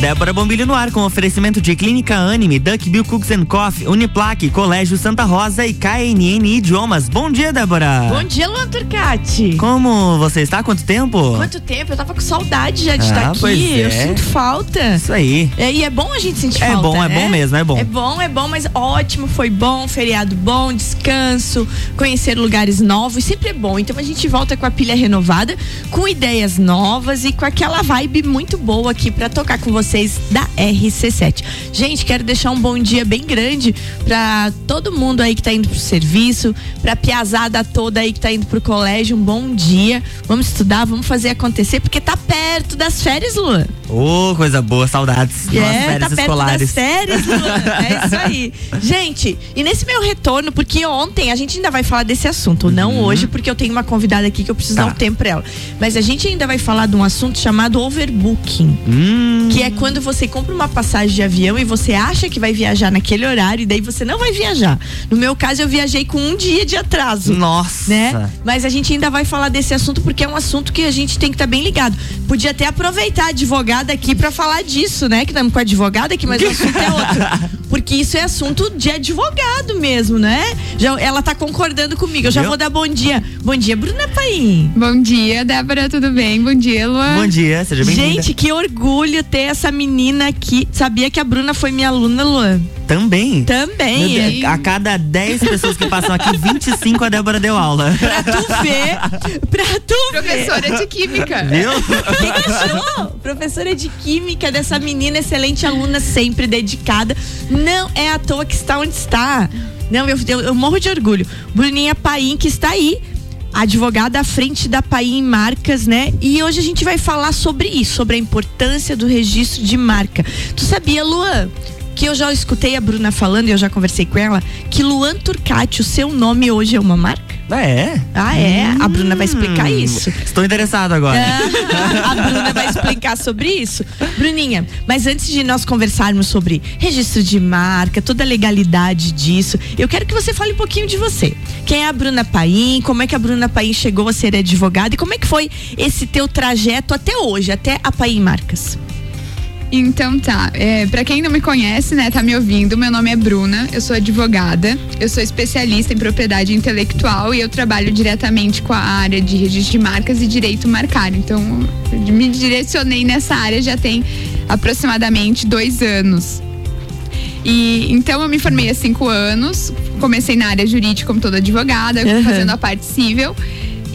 Débora Bombilho no ar com oferecimento de Clínica Anime, Duck Bill Cooks and Coffee, Uniplaque, Colégio Santa Rosa e KNN Idiomas. Bom dia, Débora. Bom dia, Luan Turcati. Como você está? Quanto tempo? Quanto tempo? Eu tava com saudade já de Ah, estar aqui. Eu é. sinto falta. Isso aí. É, e é bom a gente sentir É falta. bom, é né? bom mesmo, é bom. É bom, é bom, mas ótimo, foi bom, feriado bom, descanso, conhecer lugares novos, sempre é bom. Então a gente volta com a pilha renovada, com ideias novas e com aquela vibe muito boa aqui pra tocar com vocês da RC7. Gente, quero deixar um bom dia bem grande pra todo mundo aí que tá indo pro serviço, pra piazada toda aí que tá indo pro colégio, um bom dia. Vamos estudar, vamos fazer acontecer, porque tá perto das férias, Luan. Ô, coisa boa, saudades. É, férias tá perto escolares. das férias, Luan. É isso aí. Gente, e nesse meu retorno, porque ontem a gente ainda vai falar desse assunto, não hoje, porque eu tenho uma convidada aqui que eu preciso Tá. dar um tempo pra ela. Mas a gente ainda vai falar de um assunto chamado overbooking. Hum, Que é quando você compra uma passagem de avião e você acha que vai viajar naquele horário e daí você não vai viajar. No meu caso, eu viajei com um dia de atraso nossa. né? Mas a gente ainda vai falar desse assunto porque é um assunto que a gente tem que estar bem ligado. Podia até aproveitar a advogada aqui pra falar disso, né? Que estamos com a advogada aqui, mas o assunto é outro. Porque isso é assunto de advogado mesmo, né? Já, ela tá concordando comigo. Eu já Viu? vou dar bom dia. Bom dia, Bruna Paim. Bom dia, Débora, tudo bem? Bom dia, Luan. Bom dia, seja bem-vinda. Gente, que orgulho ter essa menina aqui. Sabia que a Bruna foi minha aluna, Luan? Também. Também. Deus. A cada 10 pessoas que passam aqui, 25 a Débora deu aula. Pra tu ver, pra tu ver. Professora de Química. Viu? Quem achou? Professora de química dessa menina, excelente aluna, sempre dedicada. Não é à toa que está onde está. Não, eu, eu, eu morro de orgulho. Bruninha Paim, que está aí. Advogada à frente da Paim Marcas, né? E hoje a gente vai falar sobre isso, sobre a importância do registro de marca. Tu sabia, Luan, que eu já escutei a Bruna falando e eu já conversei com ela, que Luan Turcati, o seu nome hoje é uma marca? Ah, é? Ah, é? A Bruna vai explicar Hum, isso. Estou interessado agora. Ah, a Bruna vai explicar sobre isso. Bruninha, mas antes de nós conversarmos sobre registro de marca, toda a legalidade disso, eu quero que você fale um pouquinho de você. Quem é a Bruna Paim? Como é que a Bruna Paim chegou a ser advogada? E como é que foi esse teu trajeto até hoje, até a Paim Marcas? Então tá, é, para quem não me conhece, né, tá me ouvindo, meu nome é Bruna, eu sou advogada, eu sou especialista em propriedade intelectual e eu trabalho diretamente com a área de registro de marcas e direito marcário. Então, me direcionei nessa área já tem aproximadamente dois anos. E então eu me formei há cinco anos, comecei na área jurídica como toda advogada, Uhum. fazendo a parte civil.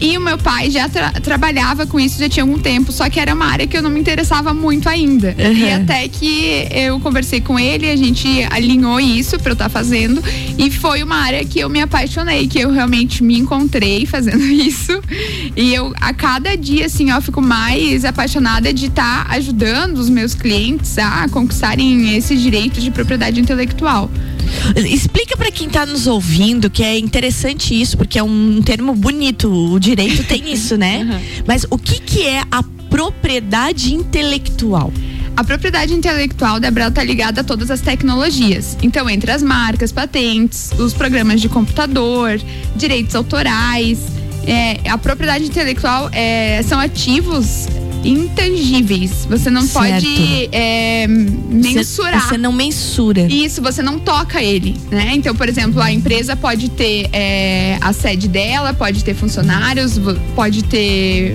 E o meu pai já tra- trabalhava com isso já tinha algum tempo, só que era uma área que eu não me interessava muito ainda. Uhum. E até que eu conversei com ele, a gente alinhou isso pra eu estar fazendo. E foi uma área que eu me apaixonei, que eu realmente me encontrei fazendo isso. E eu, a cada dia, assim, eu fico mais apaixonada de estar ajudando os meus clientes a conquistarem esse direito de propriedade intelectual. Explica pra quem tá nos ouvindo que é interessante isso, porque é um termo bonito. O direito tem isso, né? Mas o que que é a propriedade intelectual? A propriedade intelectual da Brel está ligada a todas as tecnologias. Então, entre as marcas, patentes, os programas de computador, direitos autorais. é, a propriedade intelectual é, são ativos intangíveis. Você não Certo. pode é, mensurar. Você, você não mensura. Isso, você não toca ele, né? Então, por exemplo, a empresa pode ter é, a sede dela, pode ter funcionários, pode ter.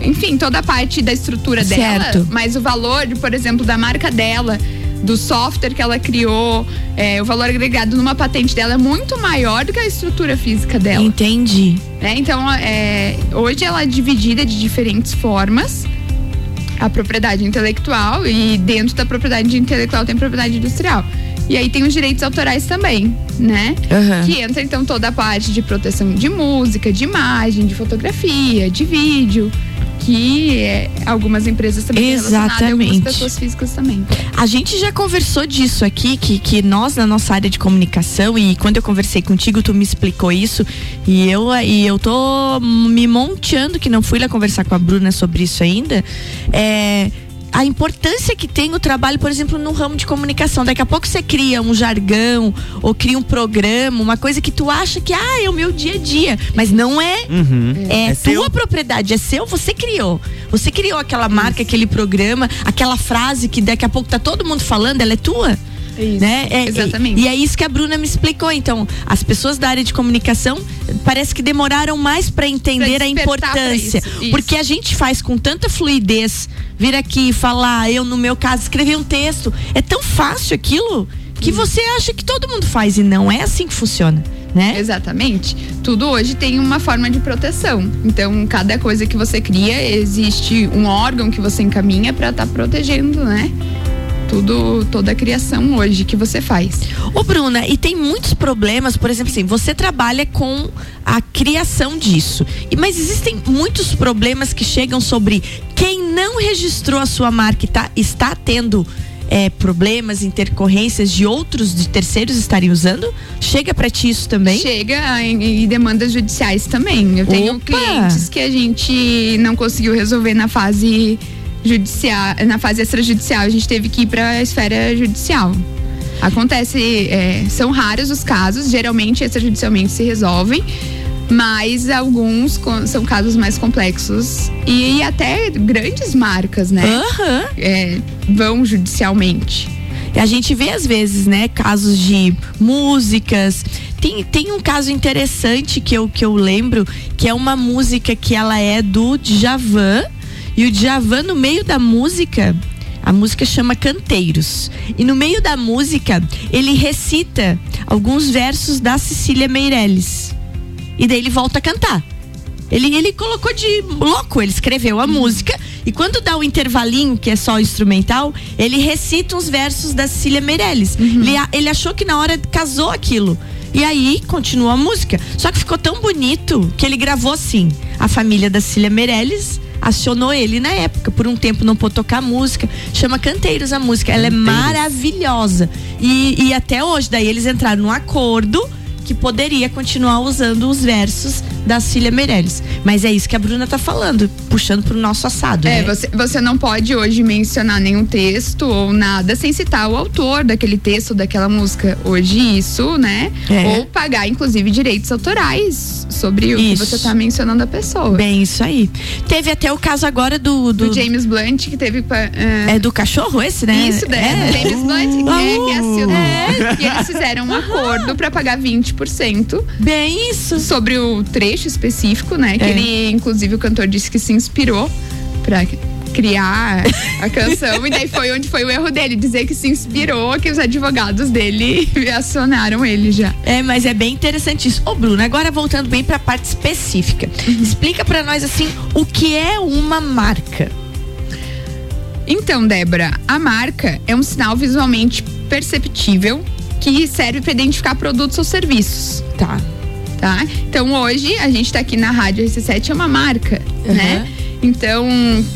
Enfim, toda a parte da estrutura Certo. dela, mas o valor, por exemplo, da marca dela, do software que ela criou, é, o valor agregado numa patente dela é muito maior do que a estrutura física dela. Entendi. né? Então, é, hoje ela é dividida de diferentes formas. A propriedade intelectual e dentro da propriedade intelectual tem propriedade industrial. E aí tem os direitos autorais também, né? Aham. Que entra então toda a parte de proteção de música, de imagem, de fotografia, de vídeo, que é, algumas empresas também têm relacionado e algumas Exatamente. pessoas físicas também. A gente já conversou disso aqui, que, que nós, na nossa área de comunicação, e quando eu conversei contigo, tu me explicou isso, e eu, e eu tô me monteando, que não fui lá conversar com a Bruna sobre isso ainda, é a importância que tem o trabalho, por exemplo, no ramo de comunicação. Daqui a pouco você cria um jargão ou cria um programa, uma coisa que tu acha que ah, é o meu dia a dia, mas não é. Uhum. É, É tua propriedade, é seu, você criou. Você criou aquela marca, aquele programa, aquela frase que daqui a pouco tá todo mundo falando, ela é tua. Isso, Né? É- exatamente. E, e é isso que a Bruna me explicou. Então, as pessoas da área de comunicação parece que demoraram mais para entender Pra a importância. isso, isso. Porque a gente faz com tanta fluidez, vir aqui e falar, eu no meu caso escrever um texto, é tão fácil aquilo que você acha que todo mundo faz e não é assim que funciona, né? Exatamente. Tudo hoje tem uma forma de proteção. Então, cada coisa que você cria, existe um órgão que você encaminha para estar protegendo, né? Tudo, toda a criação hoje que você faz. Ô, Bruna, e tem muitos problemas, por exemplo, assim, você trabalha com a criação disso. E, mas existem muitos problemas que chegam sobre quem não registrou a sua marca e tá, está tendo é, problemas, intercorrências de outros, de terceiros estarem usando? Chega pra ti isso também? Chega em, em demandas judiciais também. Eu tenho Opa! clientes que a gente não conseguiu resolver na fase judicial, na fase extrajudicial. A gente teve que ir para a esfera judicial. Acontece, é, são raros os casos, geralmente extrajudicialmente se resolvem, mas alguns são casos mais complexos e, até grandes marcas, né? Aham. é, vão judicialmente. A gente vê às vezes, né, casos de músicas. Tem, tem um caso interessante que eu, que eu lembro, que é uma música que ela é do Djavan. E o Djavan, no meio da música, a música chama Canteiros. E no meio da música, ele recita alguns versos da Cecília Meirelles. E daí ele volta a cantar. Ele, ele colocou de louco, ele escreveu a música e quando dá o intervalinho, que é só instrumental, ele recita uns versos da Cecília Meirelles. Ele, a- ele achou que na hora casou aquilo. E aí continua a música. Só que ficou tão bonito que ele gravou assim. A família da Cecília Meirelles acionou ele na época. Por um tempo não pôde tocar música. Chama Canteiros a música. Ela é Canteiros. maravilhosa. E, e até hoje, daí eles entraram num acordo que poderia continuar usando os versos da Cília Meirelles. Mas é isso que a Bruna tá falando, puxando pro nosso assado. É, né? você, você não pode hoje mencionar nenhum texto ou nada sem citar o autor daquele texto, daquela música. Hoje isso, né? É. Ou pagar, inclusive, direitos autorais sobre o Isso. que você tá mencionando a pessoa. Bem, isso aí. Teve até o caso agora do. do, do James Blunt, que teve. pa- é, do cachorro esse, né? Isso, né? É. James Blunt, que é, que é a Sil- É. E eles fizeram um acordo pra pagar 20% Bem isso. sobre o trecho específico, né? Que É. ele, inclusive, o cantor disse que se inspirou pra criar a canção. e daí foi onde foi o erro dele, dizer que se inspirou, que os advogados dele acionaram ele já. É, mas é bem interessante isso. Ô, Bruno, agora voltando bem pra parte específica. Explica pra nós, assim, o que é uma marca. Então, Débora, a marca é um sinal visualmente perceptível que serve para identificar produtos ou serviços. Tá. Tá? Então hoje a gente tá aqui na Rádio RC7 é uma marca, Uhum. né? Então,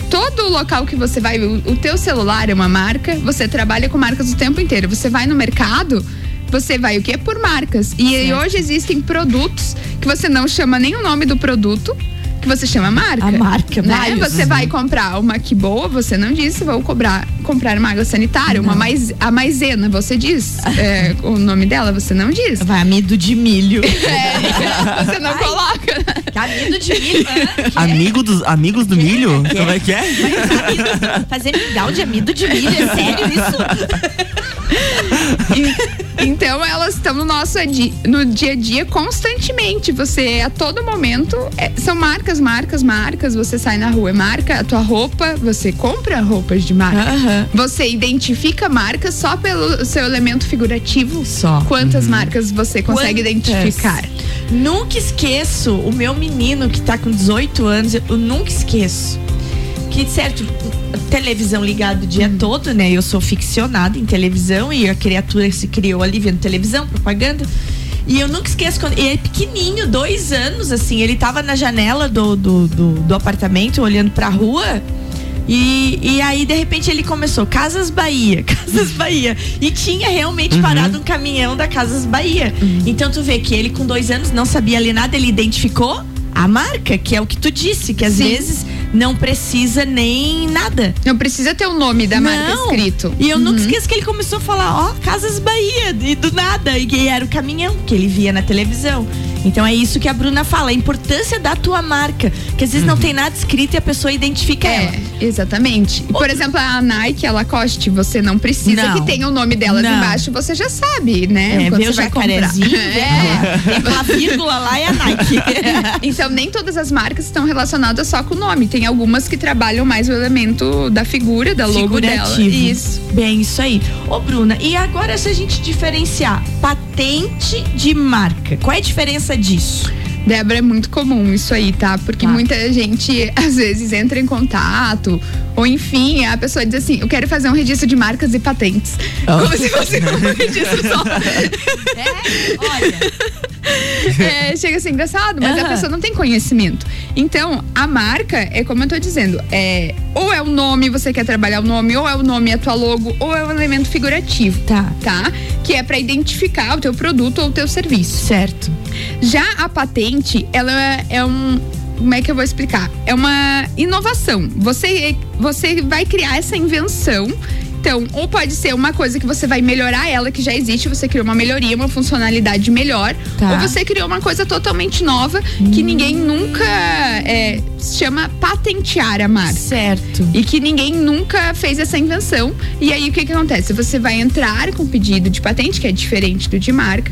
todo local que você vai, o, o teu celular é uma marca, você trabalha com marcas o tempo inteiro. Você vai no mercado, você vai o quê? Por marcas. E aí, Certo. hoje existem produtos que você não chama nem o nome do produto, que você chama marca. A marca, né? Você vai comprar uma que boa, você não disse, vou cobrar, comprar uma água sanitária, uma Não. mais, a maisena, você diz. É, o nome dela, você não diz. Vai, amido de milho. É, você não Ai. coloca. amido de milho. Amigo dos, amigos do milho? Como é que é? Amido- Fazer mingau de amido de milho, é sério isso? E- Então elas estão no nosso adi- no dia a dia constantemente. Você a todo momento é- são marcas, marcas, marcas. Você sai na rua é marca, a tua roupa, você compra roupas de marca. Aham. Você identifica marcas só pelo seu elemento figurativo. Só. Quantas marcas você consegue Quantas? identificar? Nunca esqueço o meu menino que tá com 18 anos, eu nunca esqueço. Que, certo, televisão ligada o dia todo, né? Eu sou ficcionada em televisão e a criatura se criou ali vendo televisão, propaganda. E eu nunca esqueço quando. Ele é pequenininho, dois anos, assim. Ele tava na janela do, do, do, do apartamento, olhando pra rua. E, e aí, de repente, ele começou Casas Bahia, Casas Bahia. E tinha realmente parado um caminhão da Casas Bahia. Então, tu vê que ele, com dois anos, não sabia ler nada, ele identificou a marca, que é o que tu disse, que às Sim. vezes não precisa nem nada. Não precisa ter o nome da marca Não. escrito. E eu Uhum. nunca esqueço que ele começou a falar, ó, Casas Bahia, e do nada, e era o caminhão que ele via na televisão. Então é isso que a Bruna fala, a importância da tua marca, que às vezes não tem nada escrito e a pessoa identifica ela. É, exatamente. E, por exemplo, a Nike, a Lacoste, você não precisa Não. que tenha o nome delas Não. embaixo, você já sabe, né? É, Quando vê o vai comprar. jacarezinho, É. tem aquela vírgula lá e a Nike. Então, nem todas as marcas estão relacionadas só com o nome. Tem algumas que trabalham mais o elemento da figura, da logo dela. Isso. Bem, isso aí. Ô, Bruna, e agora se a gente diferenciar patente de marca, qual é a diferença disso? Débora, é muito comum isso aí, tá? Porque Tá. muita gente, às vezes, entra em contato, ou enfim, a pessoa diz assim: eu quero fazer um registro de marcas e patentes. Oh. Como se fosse um registro só. É, olha. É, chega a ser engraçado, mas a Aham. pessoa não tem conhecimento. Então, a marca é como eu tô dizendo, é ou é o nome, você quer trabalhar o nome, ou é o nome, a tua logo, ou é um elemento figurativo, Tá. tá? Que é pra identificar o teu produto ou o teu serviço. Certo. Já a patente, ela é um. Como é que eu vou explicar? É uma inovação. Você, você vai criar essa invenção. Então, ou pode ser uma coisa que você vai melhorar ela, que já existe, você criou uma melhoria, uma funcionalidade melhor. Tá. Ou você criou uma coisa totalmente nova que ninguém nunca é, se chama patentear a marca. Certo. E que ninguém nunca fez essa invenção. E aí o que, que acontece? Você vai entrar com pedido de patente, que é diferente do de marca,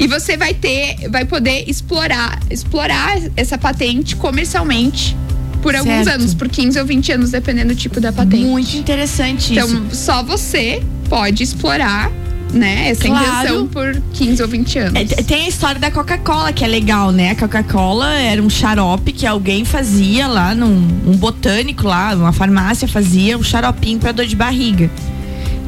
e você vai ter, vai poder explorar, explorar essa patente comercialmente por alguns Certo. anos, por 15 ou 20 anos, dependendo do tipo da patente. Muito interessante isso. Então, só você pode explorar, né, essa Claro. invenção por 15 ou 20 anos. É, tem a história da Coca-Cola, que é legal, né? A Coca-Cola era um xarope que alguém fazia lá num um botânico lá, uma farmácia fazia um xaropinho pra dor de barriga.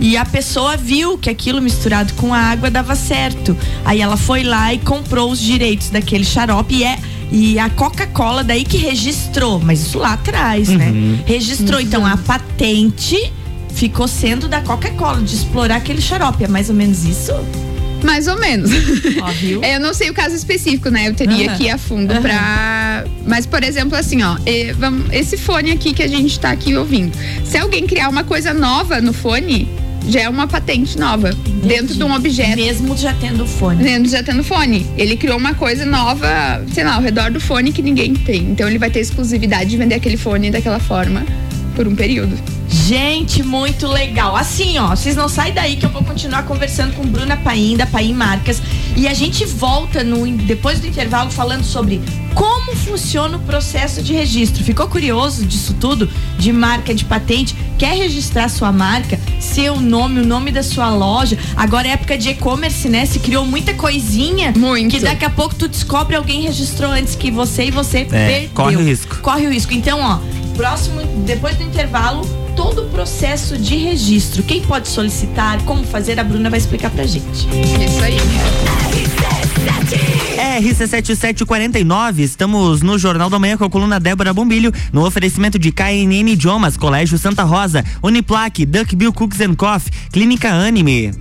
E a pessoa viu que aquilo misturado com água dava certo. Aí ela foi lá e comprou os direitos daquele xarope e é e a Coca-Cola daí que registrou, mas isso lá atrás, né? Registrou então a patente ficou sendo da Coca-Cola de explorar aquele xarope, é mais ou menos isso? Mais ou menos. Ó, viu? É, eu não sei o caso específico, né? Eu teria Aham. que ir a fundo Aham. pra. Mas, por exemplo, assim, ó, vamos- esse fone aqui que a gente tá aqui ouvindo. Se alguém criar uma coisa nova no fone, já é uma patente nova. Dentro de um objeto. Mesmo já tendo fone. Dentro já tendo fone. Ele criou uma coisa nova, sei lá, ao redor do fone que ninguém tem. Então ele vai ter exclusividade de vender aquele fone daquela forma por um período. Gente, muito legal. Assim, ó, vocês não saem daí que eu vou continuar conversando com Bruna Paim, da Paim Marcas. E a gente volta no, depois do intervalo falando sobre como funciona o processo de registro. Ficou curioso disso tudo? De marca, de patente? Quer registrar sua marca? Seu nome, o nome da sua loja? Agora é época de e-commerce, né? Se criou muita coisinha. Muito. Que daqui a pouco tu descobre alguém registrou antes que você e você perdeu. corre o risco. Corre o risco. Então, ó, próximo, depois do intervalo, todo o processo de registro. Quem pode solicitar, como fazer, a Bruna vai explicar pra gente. Isso aí. RC7749, estamos no Jornal da Manhã com a coluna Débora Bombilho, no oferecimento de KNN Idiomas, Colégio Santa Rosa, Uniplaque, Duckbill Cooks and Coffee, Clínica Anime.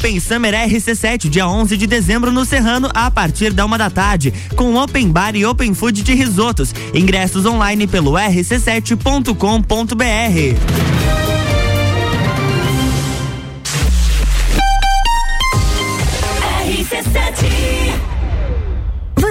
Open Summer RC7, dia 11 de dezembro no Serrano, a partir da uma da tarde, com Open Bar e Open Food de risotos. Ingressos online pelo rc7.com.br.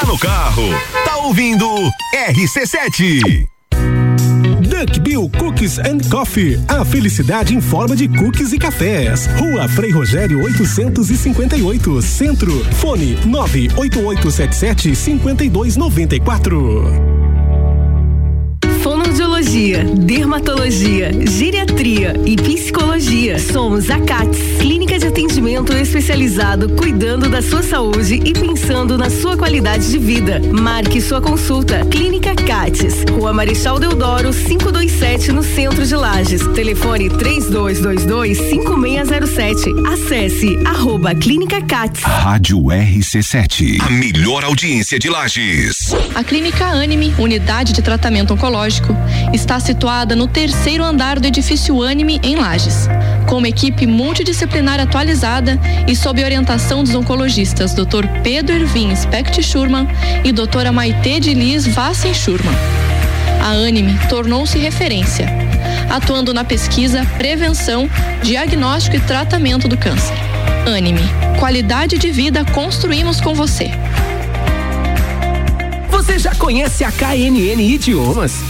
Tá no carro, tá ouvindo RC7. Duck Bill Cookies and Coffee. A felicidade em forma de cookies e cafés. Rua Frei Rogério 858, Centro. Fone 98877 5294 fonoaudiologia, dermatologia, geriatria e psicologia. Somos a CATS, clínica de atendimento especializado cuidando da sua saúde e pensando na sua qualidade de vida. Marque sua consulta. Clínica CATS, Rua Marechal Deodoro, 527 no centro de Lages. Telefone 3222 5607. Acesse arroba Clínica CATS. Rádio RC7, a melhor audiência de Lages. A Clínica Anime, unidade de tratamento oncológico está situada no terceiro andar do edifício Anime, em Lages. Com uma equipe multidisciplinar atualizada e sob orientação dos oncologistas Dr. Pedro Ervin Specht Schurman e doutora Maite de Liz Vassen Schurman. A Anime tornou-se referência, atuando na pesquisa, prevenção, diagnóstico e tratamento do câncer. Anime, qualidade de vida construímos com você. Você já conhece a KNN Idiomas?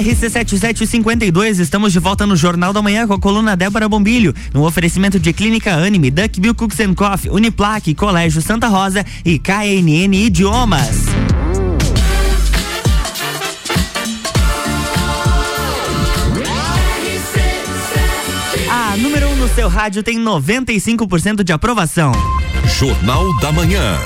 RC7752, estamos de volta no Jornal da Manhã com a coluna Débora Bombilho, no oferecimento de Clínica Anime, Duck Bill Cooks Coffee, Uniplaque, Colégio Santa Rosa e KNN Idiomas. A número 1 um no seu rádio tem 95% de aprovação. Jornal da Manhã.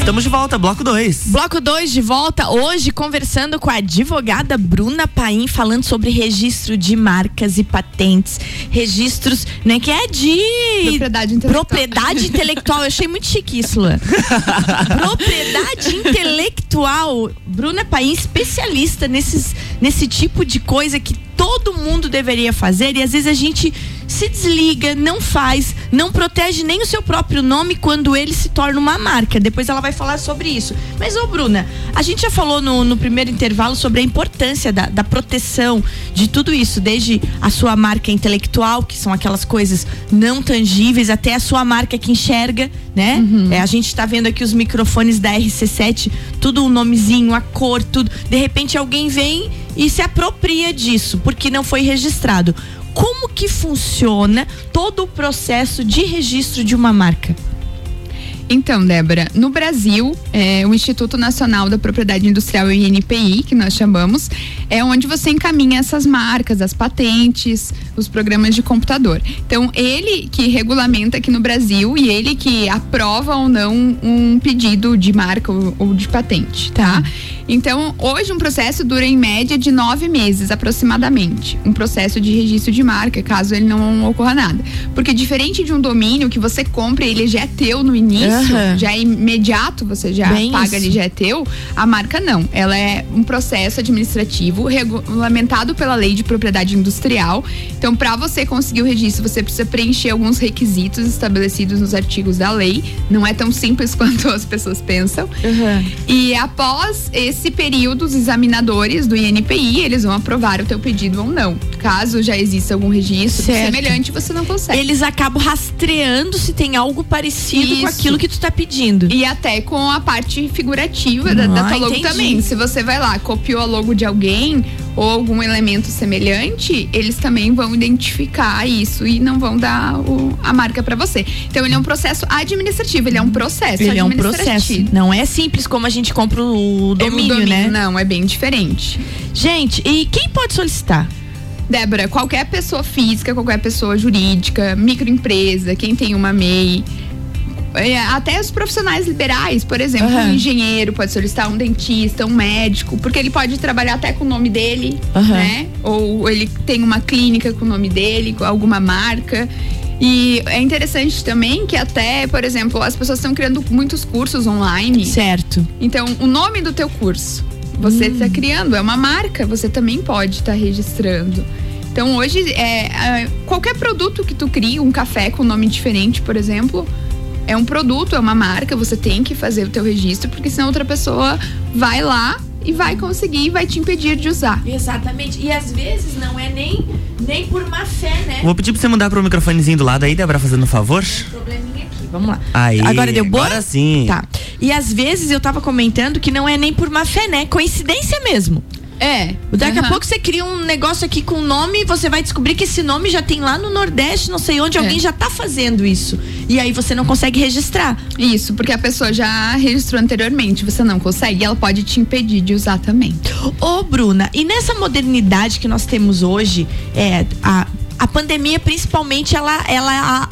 Estamos de volta, bloco 2. Bloco 2 de volta, hoje conversando com a advogada Bruna Paim, falando sobre registro de marcas e patentes. Registros, né, que é de. Propriedade intelectual. Propriedade intelectual. Eu achei muito chique isso, Luan. Propriedade intelectual. Bruna Paim, especialista nesses, nesse tipo de coisa que todo mundo deveria fazer e às vezes a gente se desliga, não faz, não protege nem o seu próprio nome quando ele se torna uma marca. Depois ela vai falar sobre isso. Mas, ô Bruna, a gente já falou no, no primeiro intervalo sobre a importância da, da proteção de tudo isso, desde a sua marca intelectual, que são aquelas coisas não tangíveis, até a sua marca que enxerga, né? Uhum. É, a gente está vendo aqui os microfones da RC7, tudo o um nomezinho, a cor, tudo. De repente alguém vem e se apropria disso, porque não foi registrado como que funciona todo o processo de registro de uma marca? Então, Débora, no Brasil, é, o Instituto Nacional da Propriedade Industrial, INPI, que nós chamamos, é onde você encaminha essas marcas, as patentes, os programas de computador. Então, ele que regulamenta aqui no Brasil e ele que aprova ou não um pedido de marca ou, ou de patente, tá? Então, hoje um processo dura em média de nove meses, aproximadamente. Um processo de registro de marca, caso ele não ocorra nada. Porque diferente de um domínio que você compra ele já é teu no início, uhum. já é imediato, você já Bem paga, ele já é teu. A marca não. Ela é um processo administrativo regulamentado pela lei de propriedade industrial. Então, para você conseguir o registro, você precisa preencher alguns requisitos estabelecidos nos artigos da lei. Não é tão simples quanto as pessoas pensam. Uhum. E após esse período, os examinadores do INPI, eles vão aprovar o teu pedido ou não. Caso já exista algum registro certo. semelhante, você não consegue. Eles acabam rastreando se tem algo parecido Isso. com aquilo que tu tá pedindo. E até com a parte figurativa da, da tua logo entendi. também. Se você vai lá, copiou a logo de alguém ou algum elemento semelhante, eles também vão identificar isso e não vão dar o, a marca para você. Então ele é um processo administrativo, ele é um processo ele é um processo. Não é simples como a gente compra o domínio, é domínio né? Não, é bem diferente. Gente, e quem pode solicitar? Débora, qualquer pessoa física, qualquer pessoa jurídica, microempresa, quem tem uma MEI, até os profissionais liberais, por exemplo, uhum. um engenheiro pode solicitar um dentista, um médico, porque ele pode trabalhar até com o nome dele, uhum. né? Ou ele tem uma clínica com o nome dele, com alguma marca. E é interessante também que até, por exemplo, as pessoas estão criando muitos cursos online. Certo. Então, o nome do teu curso, você está criando, é uma marca, você também pode estar registrando. Então, hoje, é, é, qualquer produto que tu crie, um café com nome diferente, por exemplo, é um produto, é uma marca, você tem que fazer o teu registro, porque senão outra pessoa vai lá e vai conseguir e vai te impedir de usar. Exatamente. E às vezes não é nem, nem por má fé, né? Vou pedir pra você mudar pro microfonezinho do lado aí, Débora, fazendo um favor. Probleminha aqui. Vamos lá. Aí. Agora deu boa? Agora sim. Tá. E às vezes eu tava comentando que não é nem por má fé, né? Coincidência mesmo. É. Daqui a Aham. pouco você cria um negócio aqui com nome e você vai descobrir que esse nome já tem lá no Nordeste, não sei onde, alguém já tá fazendo isso. E aí você não consegue registrar. Isso, porque a pessoa já registrou anteriormente, você não consegue, ela pode te impedir de usar também. Ô, Bruna, e nessa modernidade que nós temos hoje, é, a, a pandemia, principalmente, ela, ela a-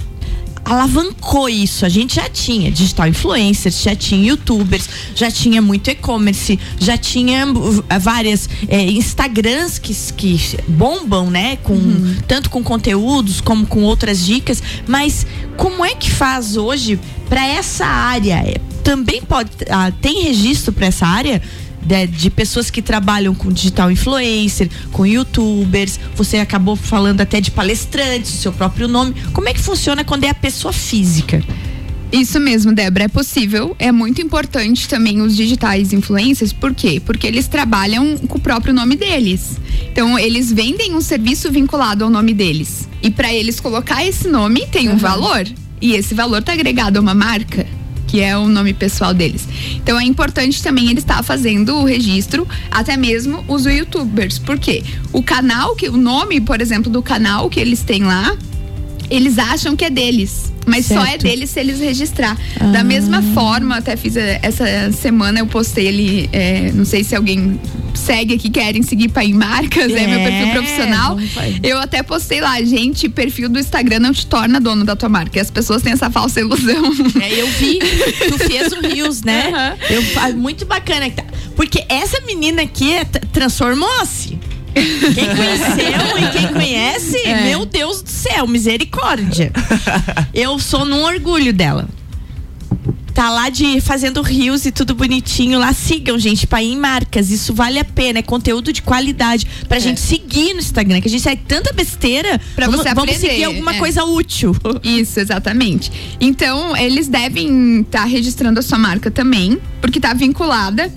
alavancou isso. A gente já tinha digital influencers, já tinha youtubers, já tinha muito e-commerce, já tinha uh, várias é, Instagrams que, que bombam, né? Com, Tanto com conteúdos como com outras dicas. Mas como é que faz hoje para essa área? Também pode. ah, tem registro para essa área? De, de pessoas que trabalham com digital influencer, com youtubers. Você acabou falando até de palestrantes, o seu próprio nome. Como é que funciona quando é a pessoa física? Isso mesmo, Débora, é possível. É muito importante também os digitais influencers, por quê? Porque eles trabalham com o próprio nome deles. Então, eles vendem um serviço vinculado ao nome deles. E para eles colocar esse nome tem um valor. E esse valor tá agregado a uma marca. Que é o nome pessoal deles. Então é importante também ele estar fazendo o registro, até mesmo os youtubers. Por quê? O canal, que, o nome, por exemplo, do canal que eles têm lá, eles acham que é deles. Mas só é Certo. deles se eles registrar. Da mesma forma, até fiz eh, essa semana, eu postei ali, eh, não sei se alguém segue aqui, querem seguir para em marcas, é, meu perfil É, profissional. Eu até postei lá, gente, perfil do Instagram não te torna dono da tua marca. E as pessoas têm essa falsa ilusão. É, eu vi, tu fez um Rios, né? Eu, ah, muito bacana. que Porque essa menina aqui é- transformou-se. Quem conheceu e quem conhece, É. meu Deus do céu, misericórdia. Eu sou num orgulho dela. Tá lá de fazendo rios e tudo bonitinho lá. Sigam, gente, para em marcas. Isso vale a pena. É conteúdo de qualidade. Pra gente seguir no Instagram, que a gente segue tanta besteira. Pra vamos, você vamos aprender, seguir alguma é. coisa útil. Isso, exatamente. Então, eles devem estar registrando a sua marca também, porque tá vinculada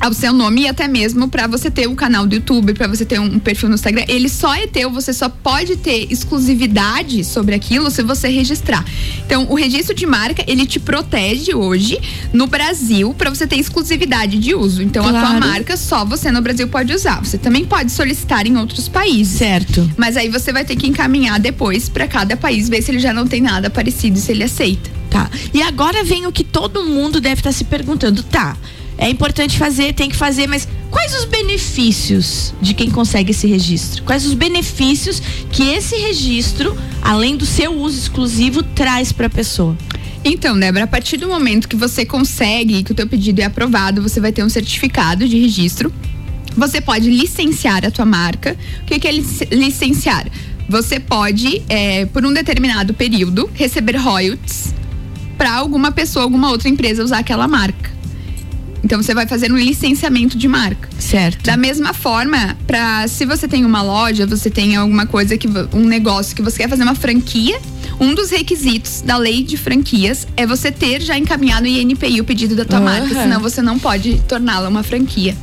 ao seu nome e até mesmo para você ter um canal do YouTube, para você ter um perfil no Instagram. Ele só é teu, você só pode ter exclusividade sobre aquilo se você registrar. Então, o registro de marca, ele te protege hoje no Brasil para você ter exclusividade de uso. Então, a tua Claro. marca só você no Brasil pode usar. Você também pode solicitar em outros países. Certo. Mas aí você vai ter que encaminhar depois para cada país, ver se ele já não tem nada parecido, se ele aceita. Tá. E agora vem o que todo mundo deve estar se perguntando. Tá. É importante fazer, tem que fazer, mas quais os benefícios de quem consegue esse registro? Quais os benefícios que esse registro, além do seu uso exclusivo, traz para a pessoa? Então, Débora, a partir do momento que você consegue, que o teu pedido é aprovado, você vai ter um certificado de registro. Você pode licenciar a tua marca. O que é lic- licenciar? Você pode, é, por um determinado período, receber royalties para alguma pessoa, alguma outra empresa usar aquela marca. Então você vai fazer um licenciamento de marca. Certo. Da mesma forma, para se você tem uma loja, você tem alguma coisa que um negócio que você quer fazer uma franquia, um dos requisitos da lei de franquias é você ter já encaminhado o INPI o pedido da tua Aham. marca, senão você não pode torná-la uma franquia.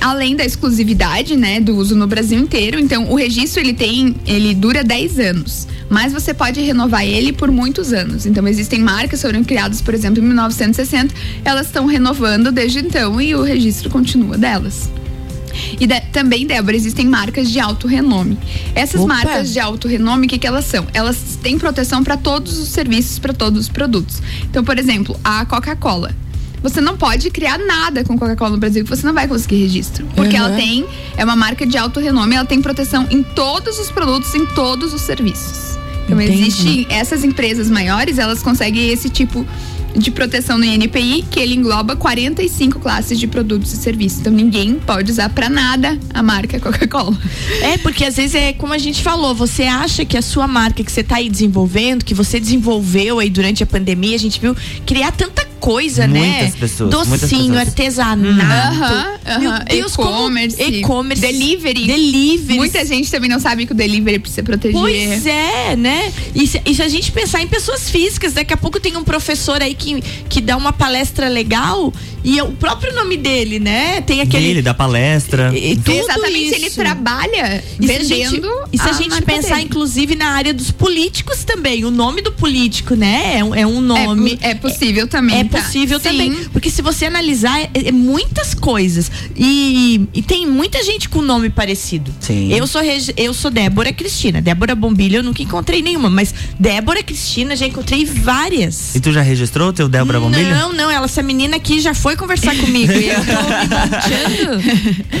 Além da exclusividade, né, do uso no Brasil inteiro, então o registro ele tem, ele dura 10 anos, mas você pode renovar ele por muitos anos. Então existem marcas que foram criadas, por exemplo, em 1960, elas estão renovando desde então e o registro continua delas. E de- também, Débora, existem marcas de alto renome. Essas Opa. marcas de alto renome, o que, que elas são? Elas têm proteção para todos os serviços, para todos os produtos. Então, por exemplo, a Coca-Cola. Você não pode criar nada com Coca-Cola no Brasil que você não vai conseguir registro. Porque Uhum. ela tem, é uma marca de alto renome, ela tem proteção em todos os produtos, em todos os serviços. Então, Entendi. existe essas empresas maiores, elas conseguem esse tipo de proteção no INPI, que ele engloba 45 classes de produtos e serviços. Então ninguém pode usar para nada a marca Coca-Cola. É, porque às vezes é como a gente falou, você acha que a sua marca que você está aí desenvolvendo, que você desenvolveu aí durante a pandemia, a gente viu criar tanta coisa, muitas né? Pessoas, Docinho, muitas pessoas. artesanato. Aham, Meu aham. Deus, como E-commerce, e-commerce, delivery. delivery. Muita gente também não sabe que o delivery precisa proteger. Pois é, né? E se, e se a gente pensar em pessoas físicas, daqui a pouco tem um professor aí que, que dá uma palestra legal e é o próprio nome dele, né? Tem aquele. Dele, da palestra. E- e tudo Exatamente, isso. ele trabalha E se a gente, e se a a gente pensar, dele. inclusive, na área dos políticos também, o nome do político, né? É, um- é um nome. É, é possível também. É tá? possível Sim. também. Porque se você analisar, é, é muitas coisas. E, e tem muita gente com nome parecido. Sim. Eu sou, Regi- eu sou Débora Cristina. Débora Bombilho eu nunca encontrei nenhuma, mas Débora Cristina já encontrei várias. E tu já registrou o teu Débora Bombilho? Não, não, ela, essa menina aqui já foi conversar comigo. e eu tô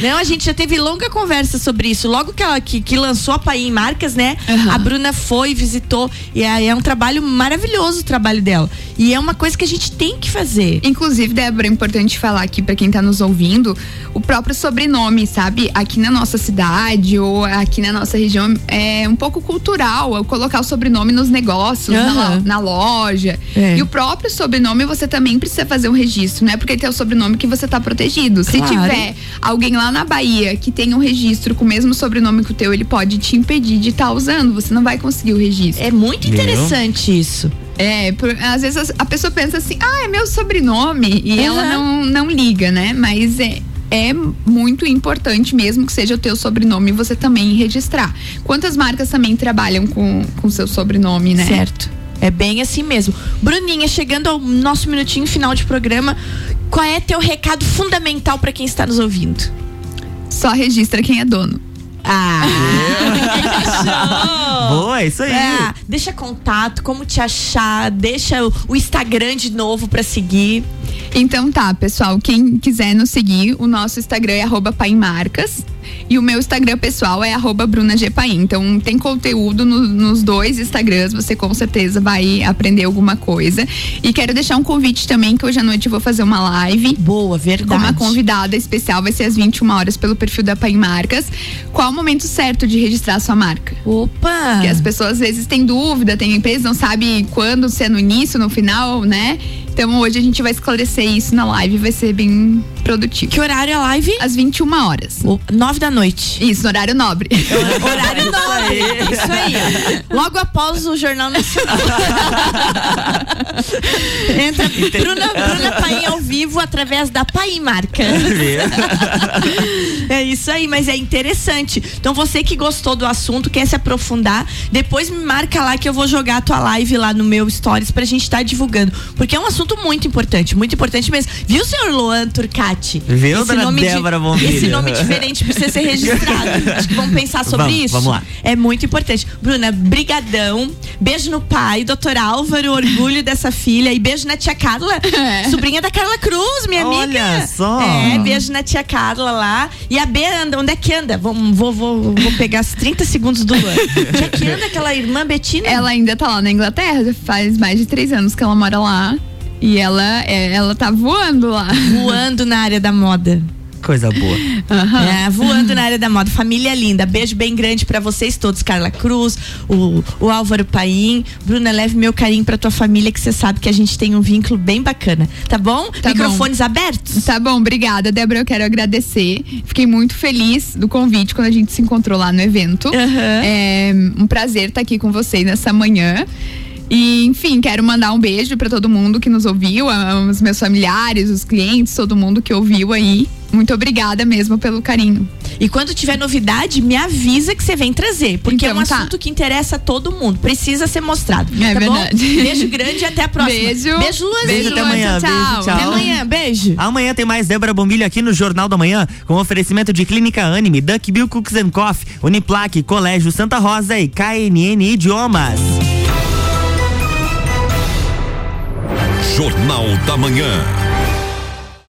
me. Não, a gente já teve longa conversa sobre isso. Logo que ela que, que lançou a Paim Marcas, né? A Bruna foi, visitou. E é, é um trabalho maravilhoso o trabalho dela. E é uma coisa que a gente tem que fazer. Inclusive, Débora, é importante falar aqui pra quem tá nos ouvindo, o próprio sobrenome, sabe? Aqui na nossa cidade ou aqui na nossa região é um pouco cultural, colocar o sobrenome nos negócios, na, Aham. lo- na loja. É. E o próprio sobrenome você também precisa fazer um registro, não é porque tem o sobrenome que você tá protegido. Se Claro. tiver alguém lá na Bahia que tem um registro com o mesmo sobrenome que o teu, ele pode te impedir de estar usando, você não vai conseguir o registro. É muito interessante isso. É, por- às vezes a pessoa pensa assim, ah, é meu sobrenome. E Aham. ela não, não liga, né? Mas é. É muito importante mesmo que seja o teu sobrenome você também registrar. Quantas marcas também trabalham com o seu sobrenome, né? Certo. É bem assim mesmo. Bruninha, chegando ao nosso minutinho final de programa, qual é teu recado fundamental para quem está nos ouvindo? Só registra quem é dono. Ah! Boa, é isso aí. É, deixa contato, como te achar, deixa o, o Instagram de novo pra seguir. Então tá, pessoal, quem quiser nos seguir, o nosso Instagram é arroba Paimarcas e o meu Instagram pessoal é arroba Bruna G. Paim. Então tem conteúdo no- nos dois Instagrams, você com certeza vai aprender alguma coisa. E quero deixar um convite também, que hoje à noite eu vou fazer uma live. Boa, Com verdade. uma convidada especial, vai ser às 21 horas pelo perfil da Paim Marcas. Qual o momento certo de registrar a sua marca? Opa! Porque as pessoas às vezes têm dúvida, tem empresas não sabe quando, se é no início, no final, né? Então hoje a gente vai esclarecer isso na live, vai ser bem produtivo. Que horário é a live? Às 21 horas. O- Nove da noite. Isso, horário nobre. Horário nobre. Isso aí. Logo após o Jornal Nacional. Entra Bruna, Bruna Paim ao vivo através da Paim Marca. É isso aí, mas é interessante. Então você que gostou do assunto, quer se aprofundar, depois me marca lá que eu vou jogar a tua live lá no meu stories pra gente estar divulgando. Porque é um assunto muito importante, muito importante mesmo. Viu, senhor Luan Turcati? Viu, Esse nome de- Débora Bombilho? Esse nome diferente precisa ser registrado. Acho que vamos pensar sobre Vamos, isso. vamos lá. É muito importante. Bruna, brigadão. Beijo no pai, doutor Álvaro, orgulho dessa filha. E beijo na tia Carla, sobrinha da Carla Cruz, minha Olha amiga. só. É, beijo na tia Carla lá. E a B anda, onde é que anda? Vou, vou, vou, vou pegar os 30 segundos do Luan. Onde é que anda aquela irmã Betina? Ela ainda tá lá na Inglaterra, faz mais de três anos que ela mora lá. E ela, é, ela tá voando lá. voando na área da moda. Coisa boa. É, voando na área da moda. Família linda. Beijo bem grande pra vocês todos. Carla Cruz, o, o Álvaro Paim. Bruna, leve meu carinho pra tua família, que você sabe que a gente tem um vínculo bem bacana. Tá bom? Tá Microfones abertos? Tá bom, obrigada, Débora. Eu quero agradecer. Fiquei muito feliz do convite quando a gente se encontrou lá no evento. Aham. É um prazer estar aqui com vocês nessa manhã. E, enfim, quero mandar um beijo para todo mundo que nos ouviu, os meus familiares, os clientes, todo mundo que ouviu aí. Muito obrigada mesmo pelo carinho. E quando tiver novidade, me avisa que você vem trazer. Porque é um Então tá. assunto que interessa a todo mundo. Precisa ser mostrado. É tá verdade. bom? Beijo grande e até a próxima. Beijo. Beijo, Luanzinho. Beijo, até amanhã. tchau, Beijo, tchau. Até amanhã. Beijo. Amanhã tem mais Débora Bombilho aqui no Jornal da Manhã, com oferecimento de Clínica Anime, Duck Bill Cooks and Coffee, Uniplaque, Colégio Santa Rosa e KNN Idiomas. Jornal da Manhã.